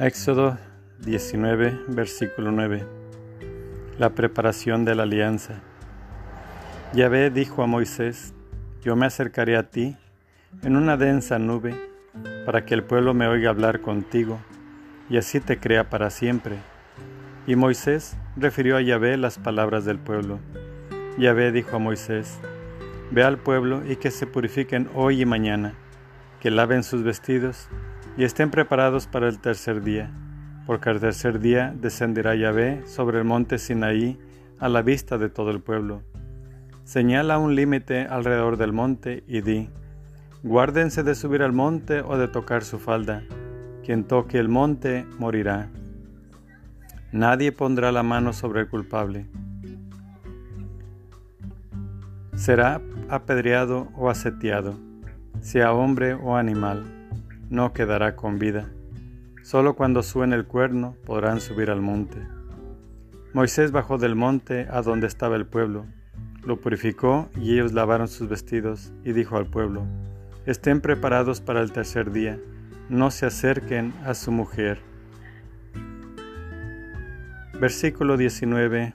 Éxodo 19, versículo 9. La preparación de la alianza. Yahvé dijo a Moisés, yo me acercaré a ti en una densa nube, para que el pueblo me oiga hablar contigo, y así te crea para siempre. Y Moisés refirió a Yahvé las palabras del pueblo. Yahvé dijo a Moisés, Ve al pueblo y que se purifiquen hoy y mañana, que laven sus vestidos y estén preparados para el tercer día, porque al tercer día descenderá Yahvé sobre el monte Sinaí a la vista de todo el pueblo. Señala un límite alrededor del monte y di, guárdense de subir al monte o de tocar su falda, quien toque el monte morirá. Nadie pondrá la mano sobre el culpable. Será apedreado o aseteado, sea hombre o animal no quedará con vida. Solo cuando suene el cuerno podrán subir al monte. Moisés bajó del monte a donde estaba el pueblo, lo purificó y ellos lavaron sus vestidos y dijo al pueblo, estén preparados para el tercer día, no se acerquen a su mujer. Versículo 19.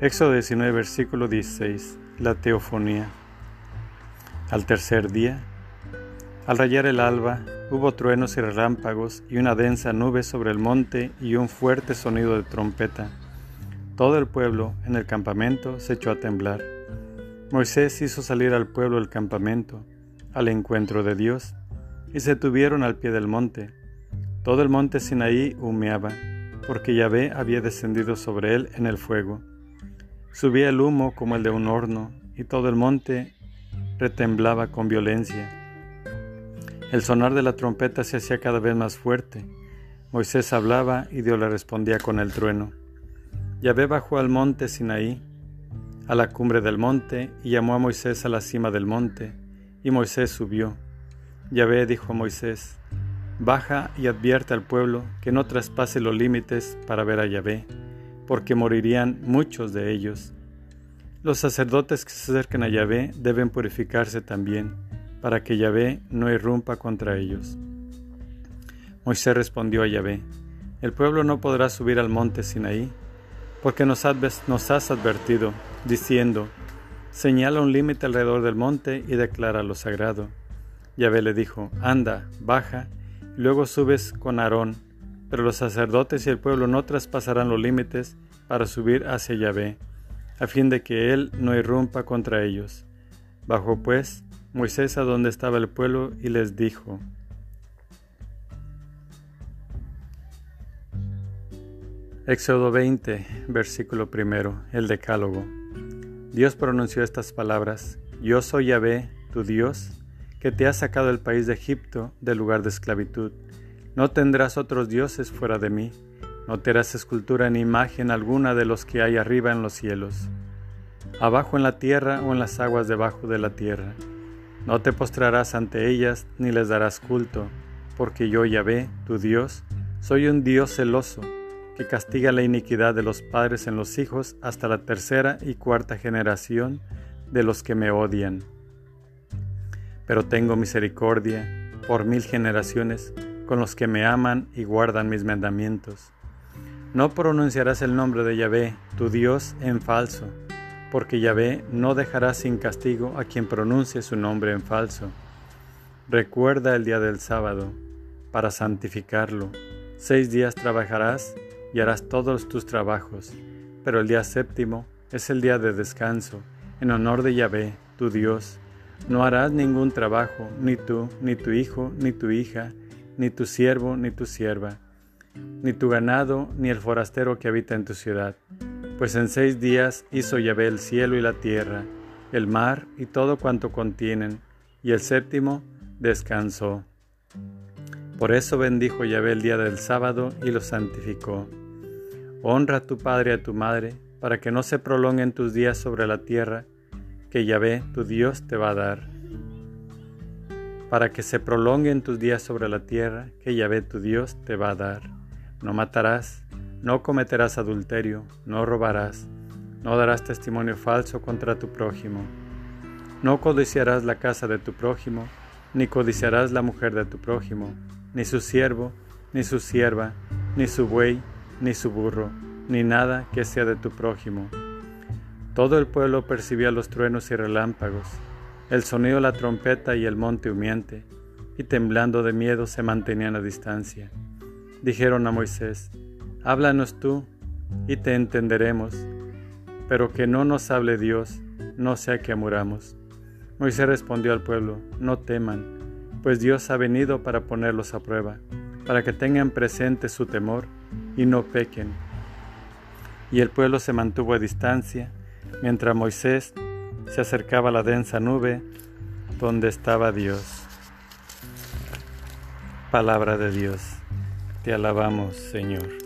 Éxodo 19, versículo 16. La teofonía. Al tercer día, al rayar el alba, hubo truenos y relámpagos y una densa nube sobre el monte y un fuerte sonido de trompeta. Todo el pueblo en el campamento se echó a temblar. Moisés hizo salir al pueblo del campamento, al encuentro de Dios, y se tuvieron al pie del monte. Todo el monte Sinaí humeaba, porque Yahvé había descendido sobre él en el fuego. Subía el humo como el de un horno, y todo el monte retemblaba con violencia. El sonar de la trompeta se hacía cada vez más fuerte. Moisés hablaba y Dios le respondía con el trueno. Yahvé bajó al monte Sinaí, a la cumbre del monte, y llamó a Moisés a la cima del monte, y Moisés subió. Yahvé dijo a Moisés, Baja y advierte al pueblo que no traspase los límites para ver a Yahvé, porque morirían muchos de ellos. Los sacerdotes que se acerquen a Yahvé deben purificarse también para que Yahvé no irrumpa contra ellos. Moisés respondió a Yahvé, el pueblo no podrá subir al monte Sinaí, porque nos, has advertido, diciendo, señala un límite alrededor del monte y declara lo sagrado. Yahvé le dijo, anda, baja, y luego subes con Aarón, pero los sacerdotes y el pueblo no traspasarán los límites para subir hacia Yahvé, a fin de que él no irrumpa contra ellos. Bajó pues Moisés a donde estaba el pueblo y les dijo, Éxodo 20, versículo primero, el decálogo. Dios pronunció estas palabras, Yo soy Yahvé, tu Dios, que te ha sacado del país de Egipto, del lugar de esclavitud. No tendrás otros dioses fuera de mí, no te harás escultura ni imagen alguna de los que hay arriba en los cielos, abajo en la tierra o en las aguas debajo de la tierra no te postrarás ante ellas ni les darás culto, porque yo, Yahvé, tu Dios, soy un Dios celoso, que castiga la iniquidad de los padres en los hijos hasta la tercera y cuarta generación de los que me odian. Pero tengo misericordia por mil generaciones con los que me aman y guardan mis mandamientos. No pronunciarás el nombre de Yahvé, tu Dios, en falso, porque Yahvé no dejará sin castigo a quien pronuncie su nombre en falso. Recuerda el día del sábado, para santificarlo. Seis días trabajarás y harás todos tus trabajos, pero el día séptimo es el día de descanso, en honor de Yahvé, tu Dios. No harás ningún trabajo, ni tú, ni tu hijo, ni tu hija, ni tu siervo, ni tu sierva, ni tu ganado, ni el forastero que habita en tu ciudad pues en seis días hizo Yahvé el cielo y la tierra, el mar y todo cuanto contienen, y el séptimo descansó. Por eso bendijo Yahvé el día del sábado y lo santificó. Honra a tu padre y a tu madre, para que no se prolonguen tus días sobre la tierra, que Yahvé tu Dios te va a dar. Para que se prolonguen tus días sobre la tierra, que Yahvé tu Dios te va a dar. No matarás no cometerás adulterio, no robarás, no darás testimonio falso contra tu prójimo, no codiciarás la casa de tu prójimo, ni codiciarás la mujer de tu prójimo, ni su siervo, ni su sierva, ni su buey, ni su burro, ni nada que sea de tu prójimo. Todo el pueblo percibía los truenos y relámpagos, el sonido de la trompeta y el monte humiente, y temblando de miedo se mantenían a distancia. Dijeron a Moisés, Háblanos tú, y te entenderemos, pero que no nos hable Dios, no sea que muramos. Moisés respondió al pueblo, No teman, pues Dios ha venido para ponerlos a prueba, para que tengan presente su temor y no pequen. Y el pueblo se mantuvo a distancia, mientras Moisés se acercaba a la densa nube donde estaba Dios. Palabra de Dios, te alabamos Señor.